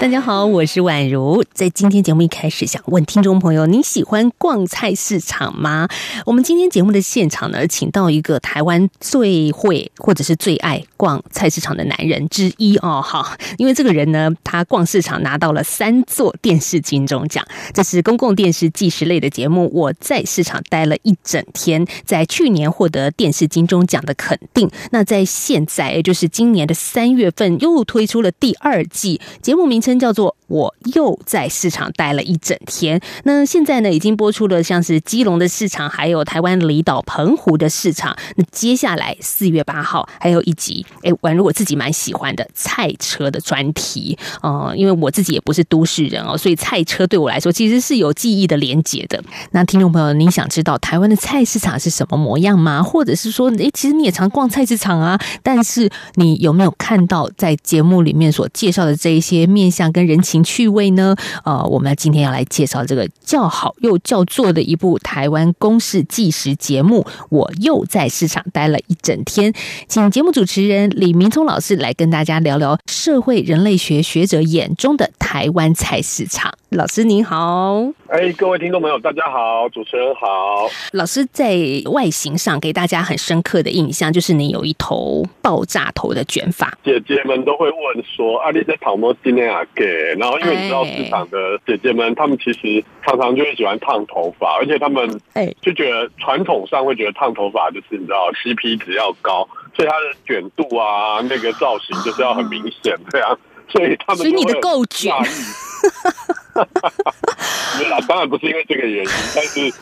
大家好，我是宛如。在今天节目一开始，想问听众朋友，你喜欢逛菜市场吗？我们今天节目的现场呢，请到一个台湾最会或者是最爱逛菜市场的男人之一哦。好，因为这个人呢，他逛市场拿到了三座电视金钟奖，这是公共电视纪实类的节目。我在市场待了一整天，在去年获得电视金钟奖的肯定。那在现在，也就是今年的三月份，又推出了第二季节目名称。叫做我又在市场待了一整天。那现在呢，已经播出了像是基隆的市场，还有台湾离岛澎湖的市场。那接下来四月八号还有一集，哎，宛如我自己蛮喜欢的菜车的专题哦，因为我自己也不是都市人哦，所以菜车对我来说其实是有记忆的连结的。那听众朋友，你想知道台湾的菜市场是什么模样吗？或者是说，哎，其实你也常逛菜市场啊，但是你有没有看到在节目里面所介绍的这一些面？相跟人情趣味呢？呃，我们今天要来介绍这个叫好又叫座的一部台湾公式纪实节目。我又在市场待了一整天，请节目主持人李明聪老师来跟大家聊聊社会人类学学者眼中的台湾菜市场。老师您好，哎，各位听众朋友，大家好，主持人好。老师在外形上给大家很深刻的印象，就是你有一头爆炸头的卷发。姐姐们都会问说：“啊，你在讨摸今天啊？”给，然后因为你知道市场的姐姐们，她们其实常常就会喜欢烫头发，而且她们哎就觉得传统上会觉得烫头发就是你知道 CP 值要高，所以它的卷度啊，那个造型就是要很明显这样，所以他们所以你的够卷。没啦，当然不是因为这个原因，但是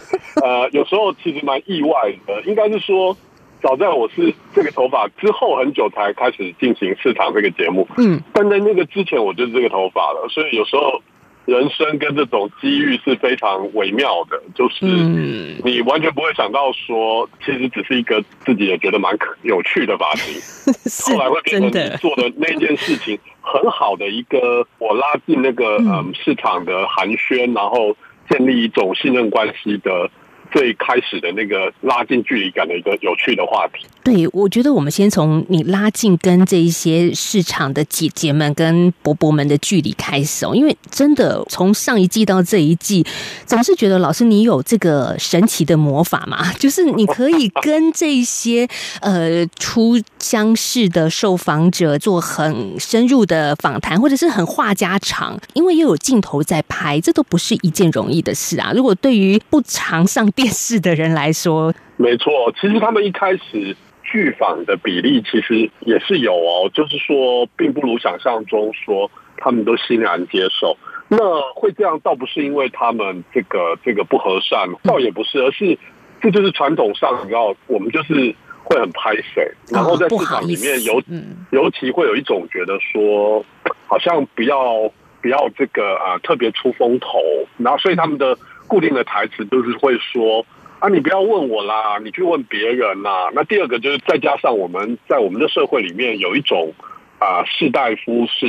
呃，有时候其实蛮意外的。应该是说，早在我是这个头发之后很久才开始进行市场这个节目，嗯，但在那个之前我就是这个头发了，所以有时候。人生跟这种机遇是非常微妙的，就是你完全不会想到说，其实只是一个自己也觉得蛮有趣的发型，后来会变成做的那件事情很好的一个，我拉近那个嗯市场的寒暄，然后建立一种信任关系的。最开始的那个拉近距离感的一个有趣的话题。对，我觉得我们先从你拉近跟这一些市场的姐姐们跟伯伯们的距离开始哦，因为真的从上一季到这一季，总是觉得老师你有这个神奇的魔法嘛，就是你可以跟这些呃出乡市的受访者做很深入的访谈，或者是很话家常，因为又有镜头在拍，这都不是一件容易的事啊。如果对于不常上电视的人来说，没错。其实他们一开始拒访的比例其实也是有哦，就是说，并不如想象中说他们都欣然接受。那会这样，倒不是因为他们这个这个不和善，倒也不是，而是这就是传统上，你知道，我们就是会很拍谁，然后在市场里面尤尤其会有一种觉得说，好像不要不要这个啊特别出风头，然后所以他们的。固定的台词就是会说啊，你不要问我啦，你去问别人啦。那第二个就是再加上我们在我们的社会里面有一种啊士大夫是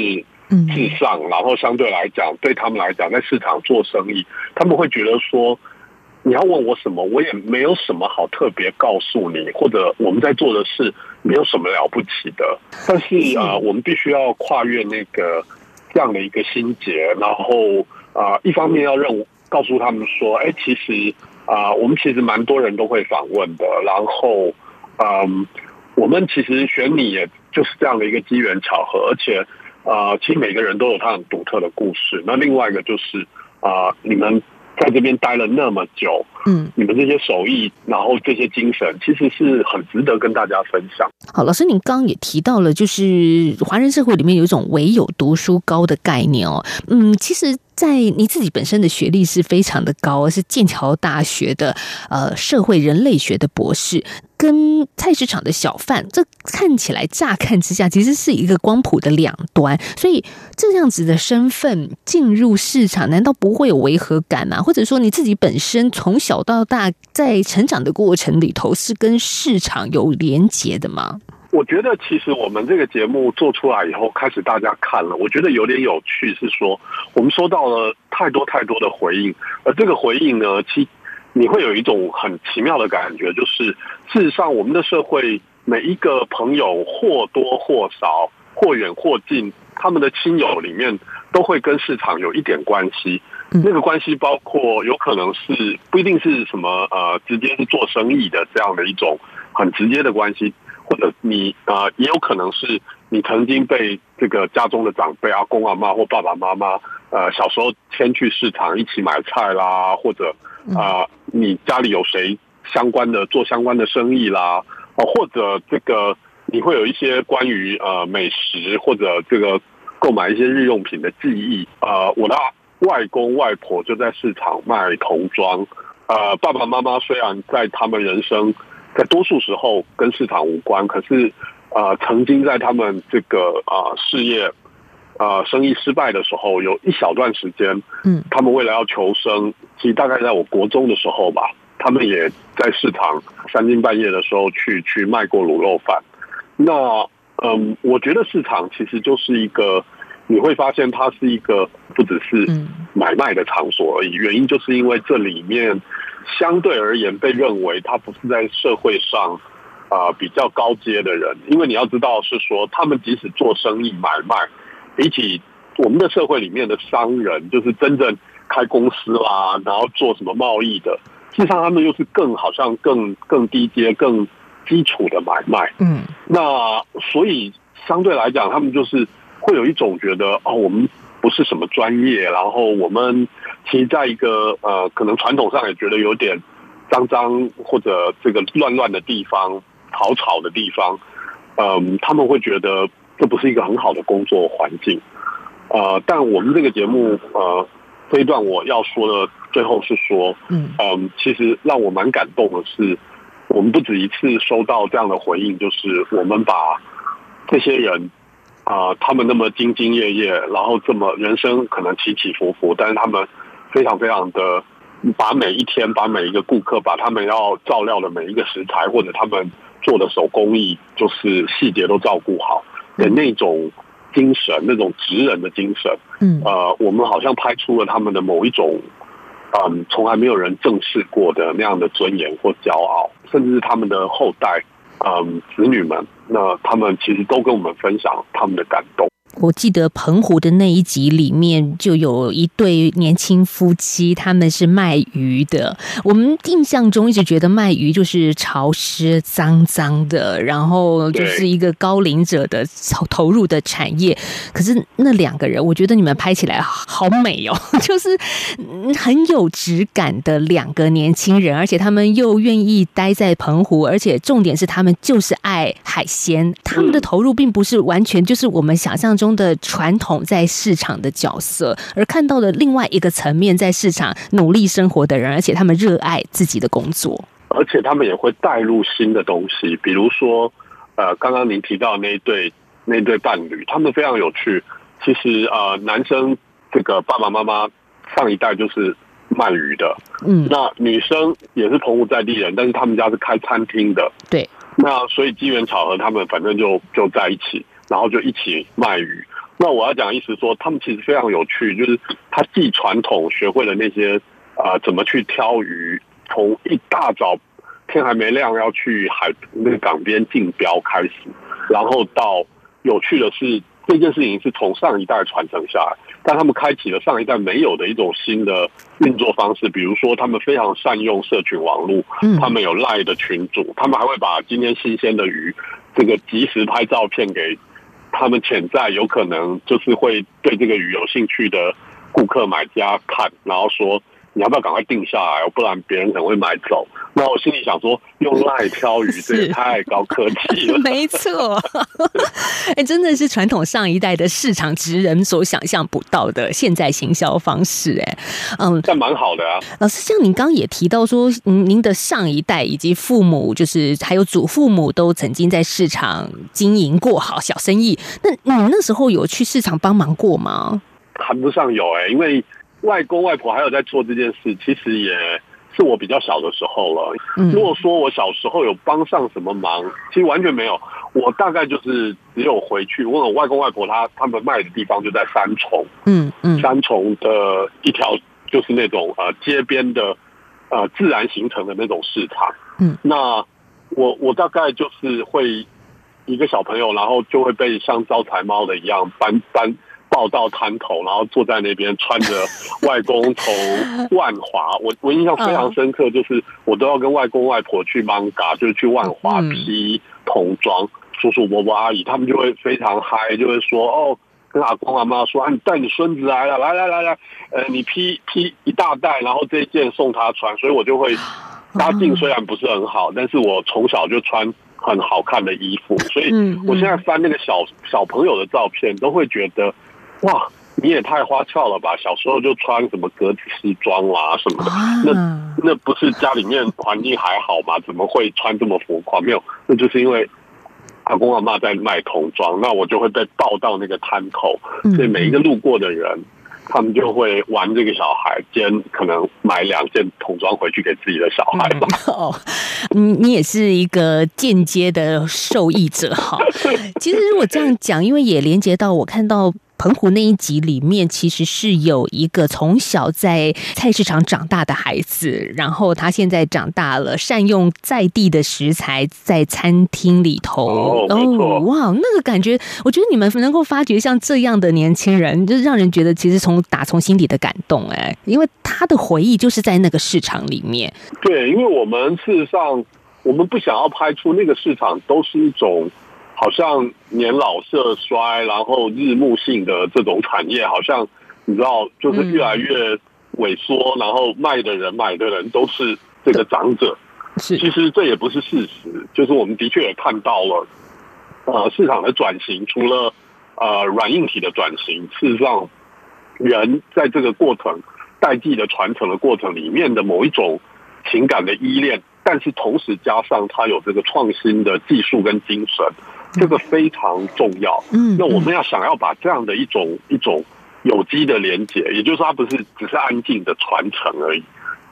至上，然后相对来讲对他们来讲在市场做生意，他们会觉得说你要问我什么，我也没有什么好特别告诉你，或者我们在做的事没有什么了不起的。但是啊，我们必须要跨越那个这样的一个心结，然后啊，一方面要认。告诉他们说：“哎，其实啊，我们其实蛮多人都会访问的。然后，嗯，我们其实选你，也就是这样的一个机缘巧合。而且，啊，其实每个人都有他很独特的故事。那另外一个就是啊，你们。”在这边待了那么久，嗯，你们这些手艺，然后这些精神，其实是很值得跟大家分享。好，老师，您刚刚也提到了，就是华人社会里面有一种唯有读书高的概念哦。嗯，其实，在你自己本身的学历是非常的高，是剑桥大学的呃社会人类学的博士。跟菜市场的小贩，这看起来乍看之下其实是一个光谱的两端，所以这样子的身份进入市场，难道不会有违和感吗？或者说你自己本身从小到大在成长的过程里头是跟市场有连结的吗？我觉得其实我们这个节目做出来以后，开始大家看了，我觉得有点有趣，是说我们收到了太多太多的回应，而这个回应呢，其你会有一种很奇妙的感觉，就是事实上我们的社会每一个朋友或多或少、或远或近，他们的亲友里面都会跟市场有一点关系。那个关系包括有可能是不一定是什么呃，直接是做生意的这样的一种很直接的关系。或者你呃，也有可能是你曾经被这个家中的长辈阿公阿妈或爸爸妈妈呃小时候牵去市场一起买菜啦，或者啊你家里有谁相关的做相关的生意啦，哦或者这个你会有一些关于呃美食或者这个购买一些日用品的记忆啊，我的外公外婆就在市场卖童装，呃爸爸妈妈虽然在他们人生。在多数时候跟市场无关，可是，呃，曾经在他们这个啊事业，啊生意失败的时候，有一小段时间，嗯，他们为了要求生，其实大概在我国中的时候吧，他们也在市场三更半夜的时候去去卖过卤肉饭。那，嗯，我觉得市场其实就是一个，你会发现它是一个不只是买卖的场所而已，原因就是因为这里面。相对而言，被认为他不是在社会上啊比较高阶的人，因为你要知道是说，他们即使做生意买卖，比起我们的社会里面的商人，就是真正开公司啦，然后做什么贸易的，事实上他们又是更好像更更低阶、更基础的买卖。嗯，那所以相对来讲，他们就是会有一种觉得哦，我们不是什么专业，然后我们。其实在一个呃，可能传统上也觉得有点脏脏或者这个乱乱的地方、吵吵的地方，嗯，他们会觉得这不是一个很好的工作环境。呃，但我们这个节目呃，这一段我要说的最后是说，嗯嗯，其实让我蛮感动的是，我们不止一次收到这样的回应，就是我们把这些人啊，他们那么兢兢业业，然后这么人生可能起起伏伏，但是他们。非常非常的，把每一天，把每一个顾客，把他们要照料的每一个食材，或者他们做的手工艺，就是细节都照顾好的那种精神，那种职人的精神。嗯，呃，我们好像拍出了他们的某一种，嗯，从来没有人正视过的那样的尊严或骄傲，甚至是他们的后代，嗯，子女们，那他们其实都跟我们分享他们的感动。我记得澎湖的那一集里面就有一对年轻夫妻，他们是卖鱼的。我们印象中一直觉得卖鱼就是潮湿、脏脏的，然后就是一个高龄者的投投入的产业。可是那两个人，我觉得你们拍起来好美哦，就是很有质感的两个年轻人，而且他们又愿意待在澎湖，而且重点是他们就是爱海鲜。他们的投入并不是完全就是我们想象中。的传统在市场的角色，而看到了另外一个层面，在市场努力生活的人，而且他们热爱自己的工作，而且他们也会带入新的东西，比如说，呃，刚刚您提到那一对那一对伴侣，他们非常有趣。其实，呃，男生这个爸爸妈妈上一代就是卖鱼的，嗯，那女生也是澎湖在地人，但是他们家是开餐厅的，对，那所以机缘巧合，他们反正就就在一起。然后就一起卖鱼。那我要讲意思说，他们其实非常有趣，就是他既传统学会了那些啊怎么去挑鱼，从一大早天还没亮要去海那个港边竞标开始，然后到有趣的是这件事情是从上一代传承下来，但他们开启了上一代没有的一种新的运作方式，比如说他们非常善用社群网络，他们有赖的群主，他们还会把今天新鲜的鱼这个及时拍照片给。他们潜在有可能就是会对这个鱼有兴趣的顾客买家看，然后说你要不要赶快定下来，不然别人可能会买走。那我心里想说，用赖挑鱼这也太高科技了。没错，哎，真的是传统上一代的市场职人所想象不到的现在行销方式。哎，嗯，这蛮好的啊。老师，像您刚也提到说，嗯，您的上一代以及父母，就是还有祖父母，都曾经在市场经营过好小生意。那你那时候有去市场帮忙过吗？谈不上有哎，因为外公外婆还有在做这件事，其实也。是我比较小的时候了。嗯如果说我小时候有帮上什么忙，其实完全没有。我大概就是只有回去问我外公外婆他他们卖的地方就在三重，嗯嗯三重的一条就是那种呃街边的呃自然形成的那种市场。嗯，那我我大概就是会一个小朋友，然后就会被像招财猫的一样搬搬抱到滩头，然后坐在那边穿着 外公从万华，我我印象非常深刻，就是我都要跟外公外婆去 manga，就是去万华嗯。批童装，叔叔伯伯阿姨他们就会非常嗨，就会说哦。跟阿公阿妈说啊，你带你孙子来了，来来来来，呃，你披披一大袋，然后这一件送他穿，所以我就会家境虽然不是很好，但是我从小就穿很好看的衣服，所以嗯。我现在翻那个小小朋友的照片，都会觉得 哇，你也太花俏了吧！小时候就穿什么格子西装啦、什么的，那啊，那不是家里面环境还好吗？怎么会穿这么浮夸？没有，那就是因为阿公阿妈在卖童装，那我就会被抱到那个摊口，嗯所以每一个路过的人，他们就会玩这个小孩，兼可能买两件童装回去给自己的小孩吧。哦，你你也是一个间接的受益者哈。其实如果这样讲，因为也连接到我看到。澎湖那一集里面，其实是有一个从小在菜市场长大的孩子，然后他现在长大了，善用在地的食材，在餐厅里头。哦哇，那个感觉，我觉得你们能够发掘像这样的年轻人，就是让人觉得其实从打从心底的感动哎，因为他的回忆就是在那个市场里面。对，因为我们事实上，我们不想要拍出那个市场都是一种好像年老色衰，然后日暮性的这种产业，好像你知道，就是越来越萎缩，然后卖的人、买的人都是这个长者。是其实这也不是事实，就是我们的确也看到了，呃，市场的转型，除了呃软硬体的转型，事实上，人在这个过程代际的传承的过程里面的某一种情感的依恋，但是同时加上他有这个创新的技术跟精神，这个非常重要。嗯那我们要想要把这样的一种一种有机的连接，也就是，它不是只是安静的传承而已，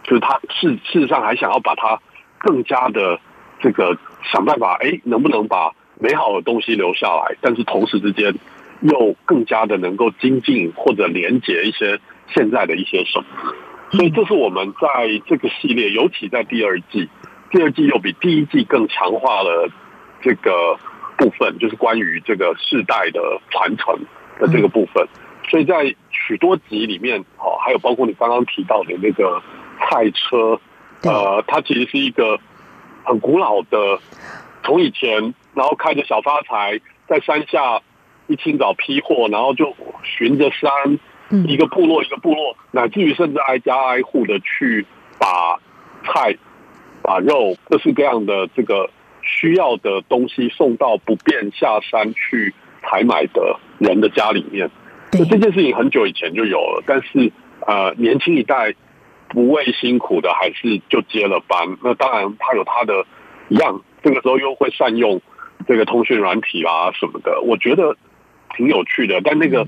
就是它事事实上还想要把它更加的这个想办法，哎，能不能把美好的东西留下来，但是同时之间又更加的能够精进或者连接一些现在的一些什么。所以这是我们在这个系列，尤其在第二季，第二季又比第一季更强化了这个部分，就是关于这个世代的传承的这个部分。所以在许多集里面，哦，还有包括你刚刚提到的那个菜车，呃，它其实是一个很古老的，从以前然后开着小发财在山下一清早批货，然后就循着山，嗯一个部落一个部落，乃至于甚至挨家挨户的去把菜、把肉各式各样的这个需要的东西送到不便下山去采买的人的家里面。这件事情很久以前就有了，但是呃，年轻一代不畏辛苦的，还是就接了班。那当然，他有他的一样，这个时候又会善用这个通讯软体啊什么的，我觉得挺有趣的。但那个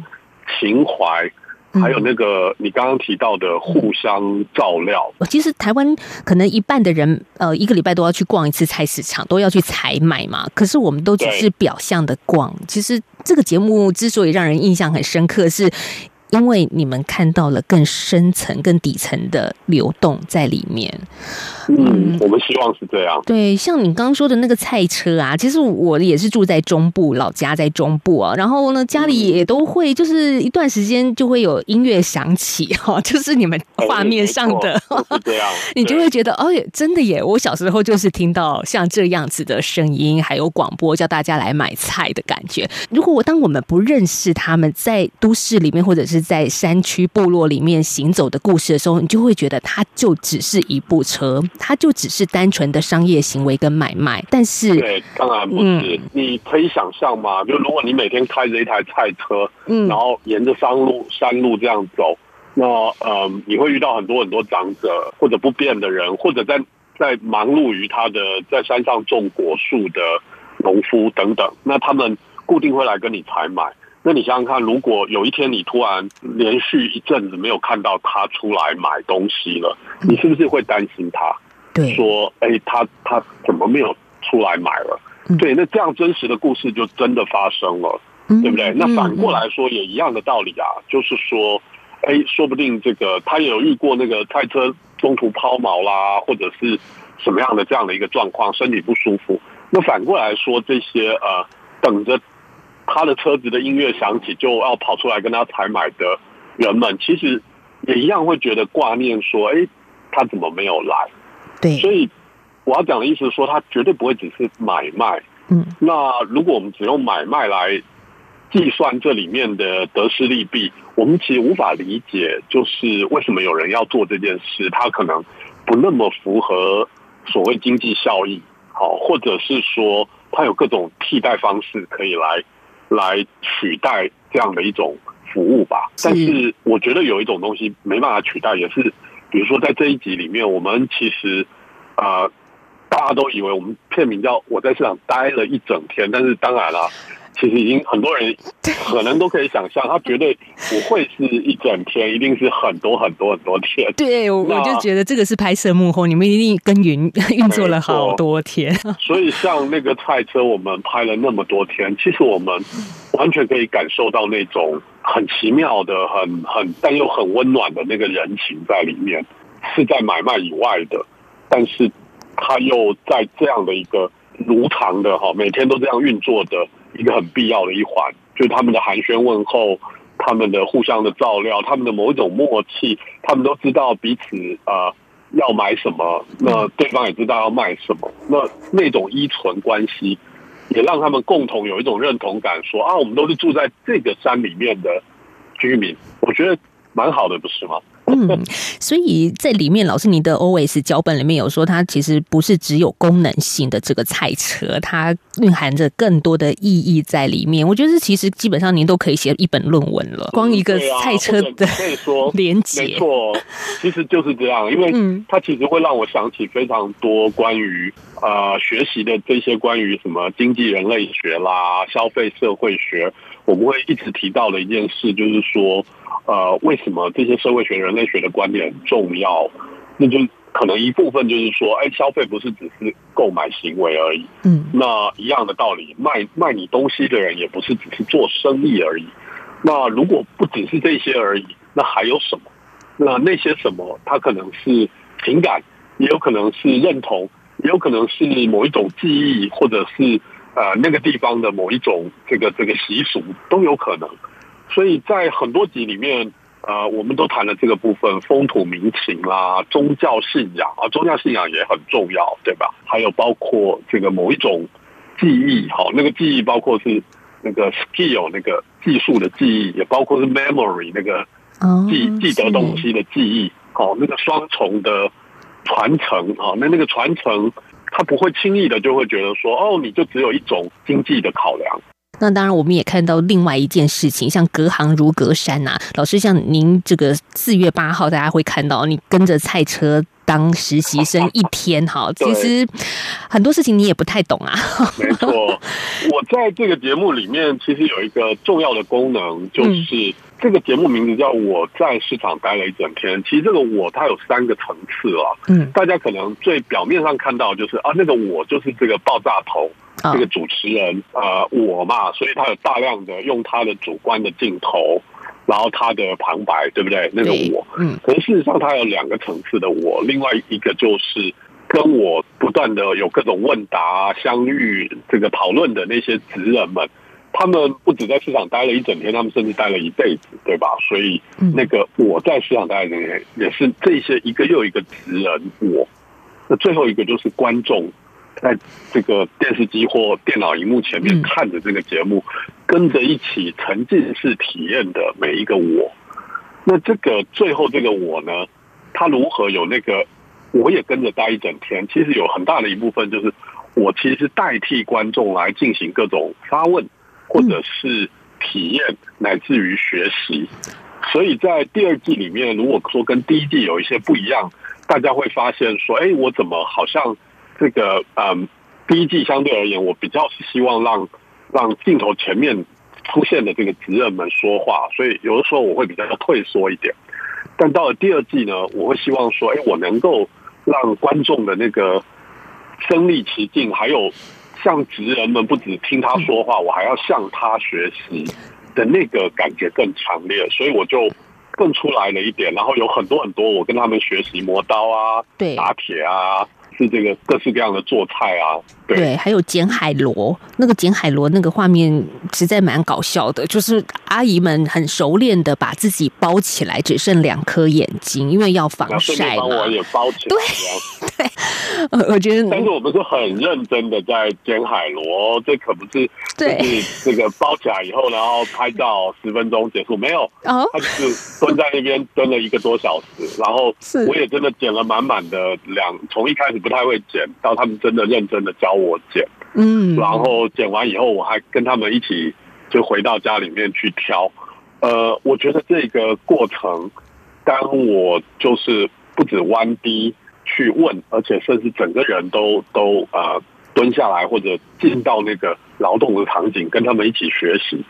情怀，还有那个你刚刚提到的互相照料，其实台湾可能一半的人，呃，一个礼拜都要去逛一次菜市场，都要去采买嘛。可是我们都只是表象的逛。其实这个节目之所以让人印象很深刻，是因为你们看到了更深层、更底层的流动在里面。嗯，我们希望是这样。对，像你刚刚说的那个菜车啊，其实我也是住在中部，老家在中部啊。然后呢，家里也都会就是一段时间就会有音乐响起哈，就是你们画面上的，这样 你就会觉得哦，真的耶！我小时候就是听到像这样子的声音，还有广播叫大家来买菜的感觉。如果我当我们不认识他们在都市里面或者是在山区部落里面行走的故事的时候，你就会觉得它就只是一部车，它就只是单纯的商业行为跟买卖。但是，对，当然不是。你可以想象嘛，就如果你每天开着一台菜车，嗯然后沿着山路山路这样走，那呃，你会遇到很多很多长者或者不便的人，或者在在忙碌于他的在山上种果树的农夫等等，那他们固定会来跟你采买。那你想想看，如果有一天你突然连续一阵子没有看到他出来买东西了，你是不是会担心他？对，说，哎，他他怎么没有出来买了？对，那这样真实的故事就真的发生了，对不对？那反过来说也一样的道理啊，就是说，哎，说不定这个他也有遇过那个赛车中途抛锚啦，或者是什么样的这样的一个状况，身体不舒服。那反过来说，这些呃，等着他的车子的音乐响起就要跑出来跟他采买的人们，其实也一样会觉得挂念，说，哎，他怎么没有来？对，所以我要讲的意思是说，他绝对不会只是买卖。嗯，那如果我们只用买卖来计算这里面的得失利弊，我们其实无法理解，就是为什么有人要做这件事，他可能不那么符合所谓经济效益，好，或者是说他有各种替代方式可以来来取代这样的一种服务吧。但是我觉得有一种东西没办法取代，也是。比如说，在这一集里面，我们其实啊，大家都以为我们片名叫《我在市场待了一整天》，但是当然了。其实已经很多人可能都可以想象，他绝对不会是一整天，一定是很多很多很多天。对，我就觉得这个是拍摄幕后，你们一定耕耘 运作了好多天。所以像那个赛车，我们拍了那么多天，其实我们完全可以感受到那种很奇妙的、很很但又很温暖的那个人情在里面，是在买卖以外的，但是他又在这样的一个如常的哈，每天都这样运作的。一个很必要的一环，就是他们的寒暄问候，他们的互相的照料，他们的某一种默契，他们都知道彼此啊要买什么，那对方也知道要卖什么，那那种依存关系，也让他们共同有一种认同感，说啊，我们都是住在这个山里面的居民，我觉得蛮好的，不是吗？嗯，所以在里面，老师您的 O S 脚本里面有说，它其实不是只有功能性的这个赛车，它蕴含着更多的意义在里面。我觉得其实基本上您都可以写一本论文了，光一个赛车的可以说连接，没错，其实就是这样，因为它其实会让我想起非常多关于呃学习的这些关于什么经济人类学啦、消费社会学，我们会一直提到的一件事，就是说。呃，为什么这些社会学、人类学的观点很重要？那就可能一部分就是说，哎，消费不是只是购买行为而已。嗯，那一样的道理，卖卖你东西的人也不是只是做生意而已。那如果不只是这些而已，那还有什么？那那些什么，它可能是情感，也有可能是认同，也有可能是某一种记忆，或者是呃那个地方的某一种这个这个习俗都有可能。所以在很多集里面，呃，我们都谈了这个部分，风土民情啦，宗教信仰啊，宗教信仰也很重要，对吧？还有包括这个某一种记忆，好，那个记忆包括是那个 skill 那个技术的记忆，也包括是 memory 那个记记得东西的记忆，好，那个双重的传承啊，那那个传承，他不会轻易的就会觉得说，哦，你就只有一种经济的考量。那当然，我们也看到另外一件事情，像隔行如隔山呐。老师，像您这个四月八号，大家会看到你跟着赛车当实习生一天，哈，其实很多事情你也不太懂啊。没错，我在这个节目里面，其实有一个重要的功能，就是这个节目名字叫《我在市场待了一整天》。其实这个“我”它有三个层次啊。嗯，大家可能最表面上看到就是啊，那个“我”就是这个爆炸头。这个主持人，呃，我嘛，所以他有大量的用他的主观的镜头，然后他的旁白，对不对？那个我，嗯，可是事实上他有两个层次的我，另外一个就是跟我不断的有各种问答、相遇、这个讨论的那些职人们，他们不止在市场待了一整天，他们甚至待了一辈子，对吧？所以那个我在市场待的人也是这些一个又一个职人，我，那最后一个就是观众。在这个电视机或电脑荧幕前面看着这个节目，跟着一起沉浸式体验的每一个我，那这个最后这个我呢，他如何有那个我也跟着待一整天？其实有很大的一部分就是我其实代替观众来进行各种发问，或者是体验，乃至于学习。所以在第二季里面，如果说跟第一季有一些不一样，大家会发现说，哎，我怎么好像？这个嗯，第一季相对而言，我比较是希望让让镜头前面出现的这个职人们说话，所以有的时候我会比较退缩一点。但到了第二季呢，我会希望说，哎，我能够让观众的那个身临其境，还有像职人们不止听他说话，我还要向他学习的那个感觉更强烈，所以我就更出来了一点。然后有很多很多，我跟他们学习磨刀啊，对，打铁啊。是这个各式各样的做菜啊，对，还有捡海螺，那个捡海螺那个画面实在蛮搞笑的，就是阿姨们很熟练的把自己包起来，只剩两颗眼睛，因为要防晒嘛。我也包起来，对对，我觉得，但是我们是很认真的在捡海螺，这可不是就是这个包起来以后，然后拍照十分钟结束，没有，他就是蹲在那边蹲了一个多小时，然后 我也真的捡了满满的两，从一开始不。不太会剪，到他们真的认真的教我剪，嗯，然后剪完以后，我还跟他们一起就回到家里面去挑。呃，我觉得这个过程，当我就是不止弯低去问，而且甚至整个人都都呃蹲下来或者进到那个劳动的场景，跟他们一起学习。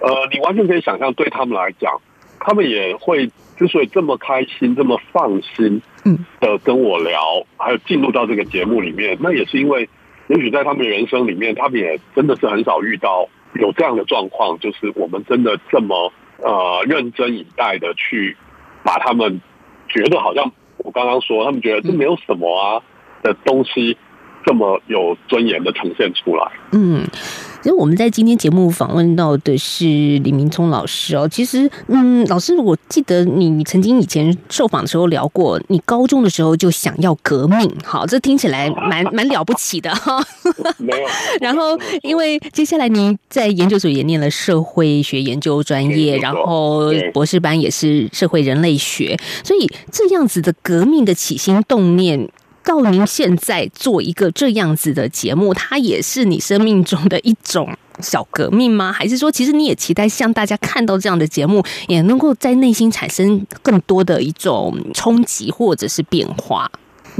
呃，你完全可以想象，对他们来讲，他们也会。之所以这么开心、这么放心嗯的跟我聊，还有进入到这个节目里面，那也是因为，也许在他们人生里面，他们也真的是很少遇到有这样的状况，就是我们真的这么呃认真以待的去把他们觉得好像我刚刚说，他们觉得这没有什么啊的东西。这么有尊严的呈现出来。嗯，其实我们在今天节目访问到的是李明聪老师哦。其实，嗯，老师，我记得你曾经以前受访的时候聊过，你高中的时候就想要革命。好，这听起来蛮 蛮了不起的 哈。没有。然后，因为接下来您在研究所也念了社会学研究专业，然后博士班也是社会人类学，所以这样子的革命的起心动念。到您现在做一个这样子的节目，它也是你生命中的一种小革命吗？还是说，其实你也期待像大家看到这样的节目，也能够在内心产生更多的一种冲击或者是变化？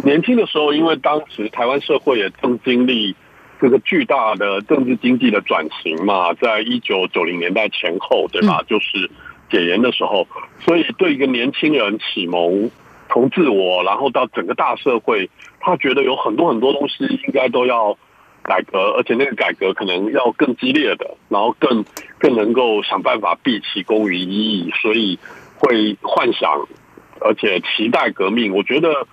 年轻的时候，因为当时台湾社会也正经历这个巨大的政治经济的转型嘛，在一九九零年代前后，对吧？就是解严的时候，所以对一个年轻人启蒙。从自我，然后到整个大社会，他觉得有很多很多东西应该都要改革，而且那个改革可能要更激烈的，然后更更能够想办法毕其功于一役，所以会幻想，而且期待革命。我觉得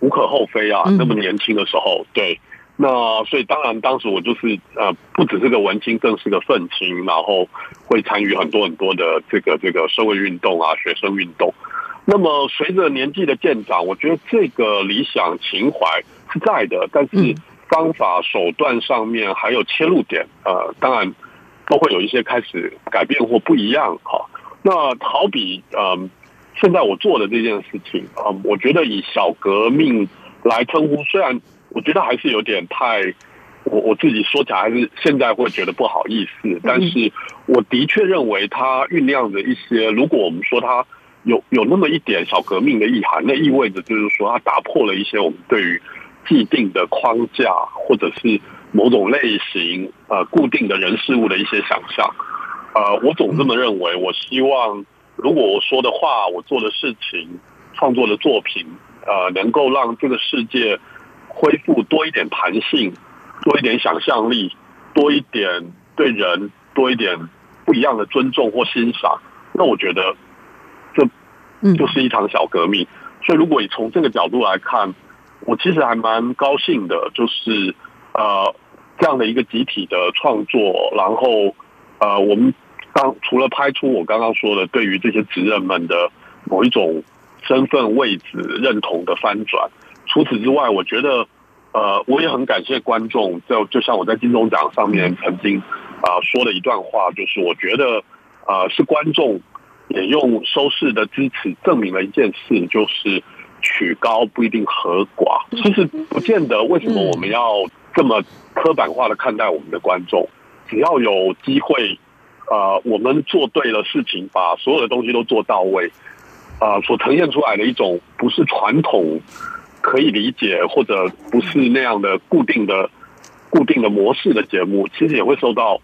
无可厚非啊，那么年轻的时候，对，那所以当然当时我就是呃，不只是个文青，更是个愤青，然后会参与很多很多的这个这个社会运动啊，学生运动。那么随着年纪的渐长，我觉得这个理想情怀是在的，但是方法手段上面还有切入点，呃，当然都会有一些开始改变或不一样。哈，那好比嗯，现在我做的这件事情啊，我觉得以小革命来称呼，虽然我觉得还是有点太，我我自己说起来还是现在会觉得不好意思，但是我的确认为它酝酿着一些，如果我们说它。有有那么一点小革命的意涵，那意味着就是说，它打破了一些我们对于既定的框架，或者是某种类型呃固定的人事物的一些想象。呃，我总这么认为。我希望，如果我说的话，我做的事情，创作的作品，呃，能够让这个世界恢复多一点弹性，多一点想象力，多一点对人多一点不一样的尊重或欣赏，那我觉得。这就是一场小革命，所以如果你从这个角度来看，我其实还蛮高兴的，就是呃这样的一个集体的创作，然后呃我们刚除了拍出我刚刚说的对于这些职人们的某一种身份位置认同的翻转，除此之外，我觉得呃我也很感谢观众，就就像我在金钟奖上面曾经啊说的一段话，就是我觉得啊是观众。也用收视的支持证明了一件事，就是曲高不一定和寡。其实不见得，为什么我们要这么刻板化的看待我们的观众？只要有机会，呃，我们做对了事情，把所有的东西都做到位，啊，所呈现出来的一种不是传统可以理解，或者不是那样的固定的、固定的模式的节目，其实也会受到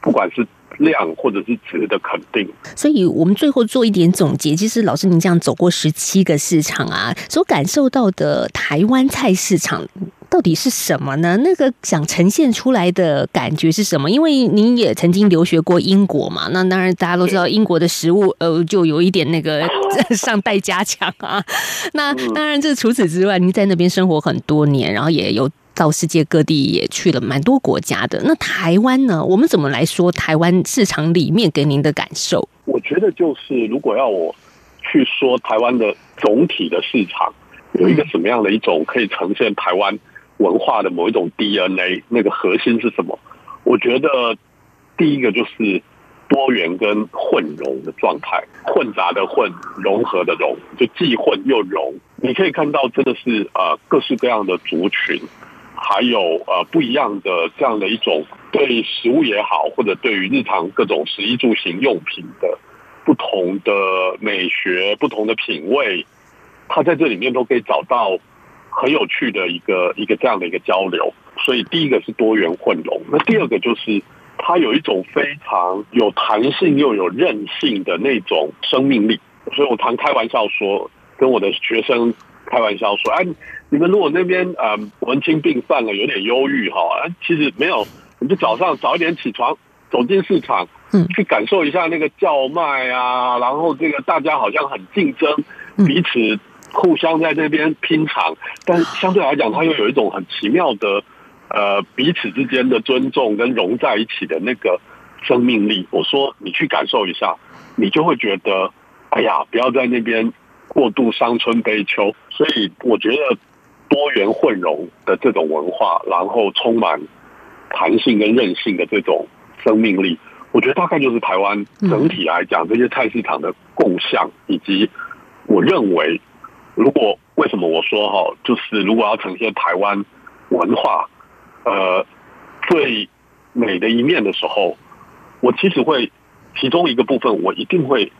不管是量或者是值的肯定。所以我们最后做一点总结，其实老师您这样走过十七个市场啊，所感受到的台湾菜市场。到底是什么呢？那个想呈现出来的感觉是什么？因为您也曾经留学过英国嘛，那当然大家都知道英国的食物，呃，就有一点那个 上代加强啊。那当然，这除此之外，您在那边生活很多年，然后也有到世界各地也去了蛮多国家的。那台湾呢？我们怎么来说台湾市场里面给您的感受？我觉得就是，如果要我去说台湾的总体的市场有一个什么样的一种可以呈现台湾。文化的某一种 DNA，那个核心是什么？我觉得第一个就是多元跟混融的状态，混杂的混，融合的融，就既混又融。你可以看到，真的是呃各式各样的族群，还有呃不一样的这样的一种对食物也好，或者对于日常各种食衣住行用品的不同的美学、不同的品味，它在这里面都可以找到。很有趣的一个一个这样的一个交流，所以第一个是多元混融，那第二个就是它有一种非常有弹性又有韧性的那种生命力。所以我常开玩笑说，跟我的学生开玩笑说：“哎，你们如果那边呃文青病犯了，有点忧郁哈，其实没有，你就早上早一点起床，走进市场，嗯，去感受一下那个叫卖啊，然后这个大家好像很竞争，彼此。”互相在那边拼场，但相对来讲，它又有一种很奇妙的，呃，彼此之间的尊重跟融在一起的那个生命力。我说你去感受一下，你就会觉得，哎呀，不要在那边过度伤春悲秋。所以我觉得多元混融的这种文化，然后充满弹性跟韧性的这种生命力，我觉得大概就是台湾整体来讲这些菜市场的共享，以及我认为。如果为什么我说哈，就是如果要呈现台湾文化呃最美的一面的时候，我其实会其中一个部分，我一定会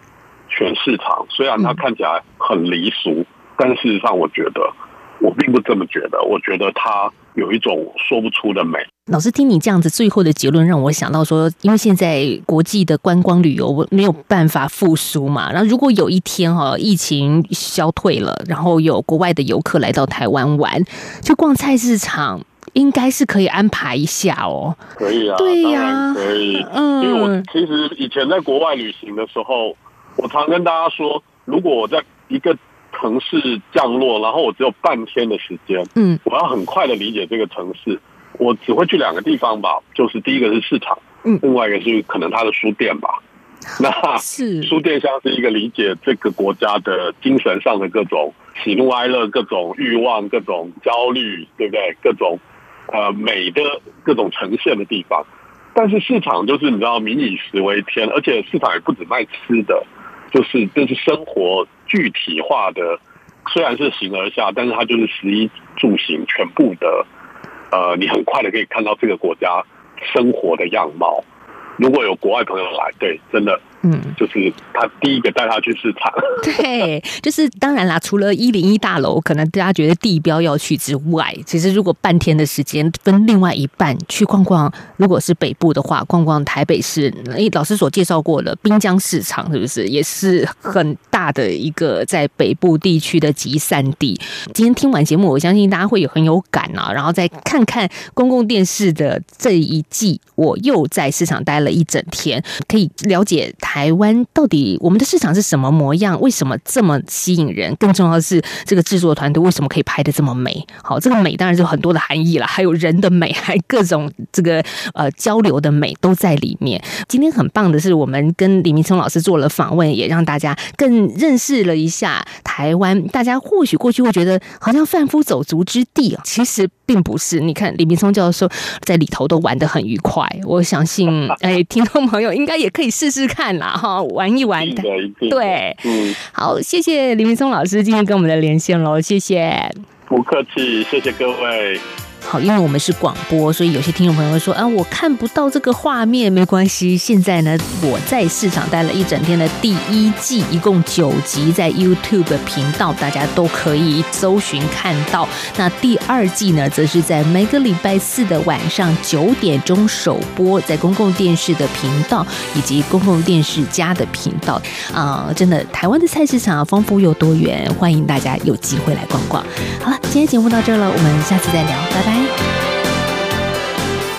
选市场。虽然它看起来很离俗，但事实上我觉得我并不这么觉得。我觉得它有一种说不出的美。老师听你这样子，最后的结论让我想到说，因为现在国际的观光旅游没有办法复苏嘛，然后如果有一天哈疫情消退了，然后有国外的游客来到台湾玩，就逛菜市场，应该是可以安排一下哦。可以啊，对呀，可以。嗯，因为我其实以前在国外旅行的时候，我常跟大家说，如果我在一个城市降落，然后我只有半天的时间，嗯，我要很快的理解这个城市。我只会去两个地方吧，就是第一个是市场，嗯，另外一个是可能他的书店吧。那是书店像是一个理解这个国家的精神上的各种喜怒哀乐、各种欲望、各种焦虑，对不对？各种呃美的各种呈现的地方。但是市场就是你知道，民以食为天，而且市场也不止卖吃的，就是这是生活具体化的。虽然是形而下，但是它就是十一住行全部的。呃，你很快的可以看到这个国家生活的样貌。如果有国外朋友来，对，真的。嗯，就是他第一个带他去市场。对，就是当然啦，除了一零一大楼，可能大家觉得地标要去之外，其实如果半天的时间分另外一半去逛逛，如果是北部的话，逛逛台北市，诶，老师所介绍过的滨江市场，是不是也是很大的一个在北部地区的集散地？今天听完节目，我相信大家会有很有感啊，然后再看看公共电视的这一季，我又在市场待了一整天，可以了解。台湾到底我们的市场是什么模样？为什么这么吸引人？更重要的是，这个制作团队为什么可以拍的这么美？好，这个美当然就很多的含义了，还有人的美，还各种这个呃交流的美都在里面。今天很棒的是，我们跟李明聪老师做了访问，也让大家更认识了一下台湾。大家或许过去会觉得好像贩夫走卒之地啊，其实并不是。你看李明松教授在里头都玩的很愉快，我相信 哎，听众朋友应该也可以试试看。啦哈，玩一玩的，对，嗯，好，谢谢李明松老师今天跟我们的连线喽，谢谢，不客气，谢谢各位。好，因为我们是广播，所以有些听众朋友会说啊，我看不到这个画面，没关系。现在呢，我在市场待了一整天的第一季，一共九集，在 YouTube 频道大家都可以搜寻看到。那第二季呢，则是在每个礼拜四的晚上九点钟首播，在公共电视的频道以及公共电视家的频道啊，真的，台湾的菜市场丰富又多元，欢迎大家有机会来逛逛。好了，今天节目到这了，我们下次再聊，拜拜。night.